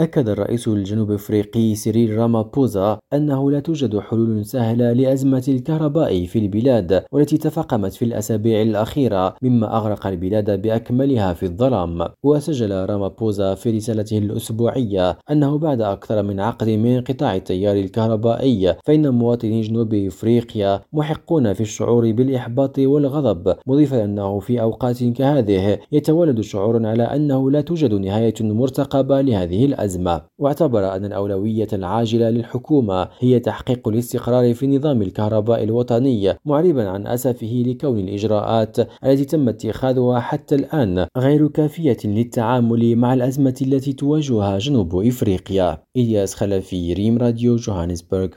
أكد الرئيس الجنوب أفريقي سيريل رامابوزا أنه لا توجد حلول سهلة لأزمة الكهرباء في البلاد والتي تفاقمت في الأسابيع الأخيرة مما أغرق البلاد بأكملها في الظلام. وسجل رامابوزا في رسالته الأسبوعية أنه بعد أكثر من عقد من انقطاع التيار الكهربائي فإن مواطني جنوب أفريقيا محقون في الشعور بالإحباط والغضب مضيفا أنه في أوقات كهذه يتولد شعور على أنه لا توجد نهاية مرتقبة لهذه الأزمة. واعتبر أن الأولوية العاجلة للحكومة هي تحقيق الاستقرار في نظام الكهرباء الوطني معربا عن أسفه لكون الإجراءات التي تم اتخاذها حتى الآن غير كافية للتعامل مع الأزمة التي تواجهها جنوب إفريقيا. إلياس خلفي ريم راديو جوهانسبرغ.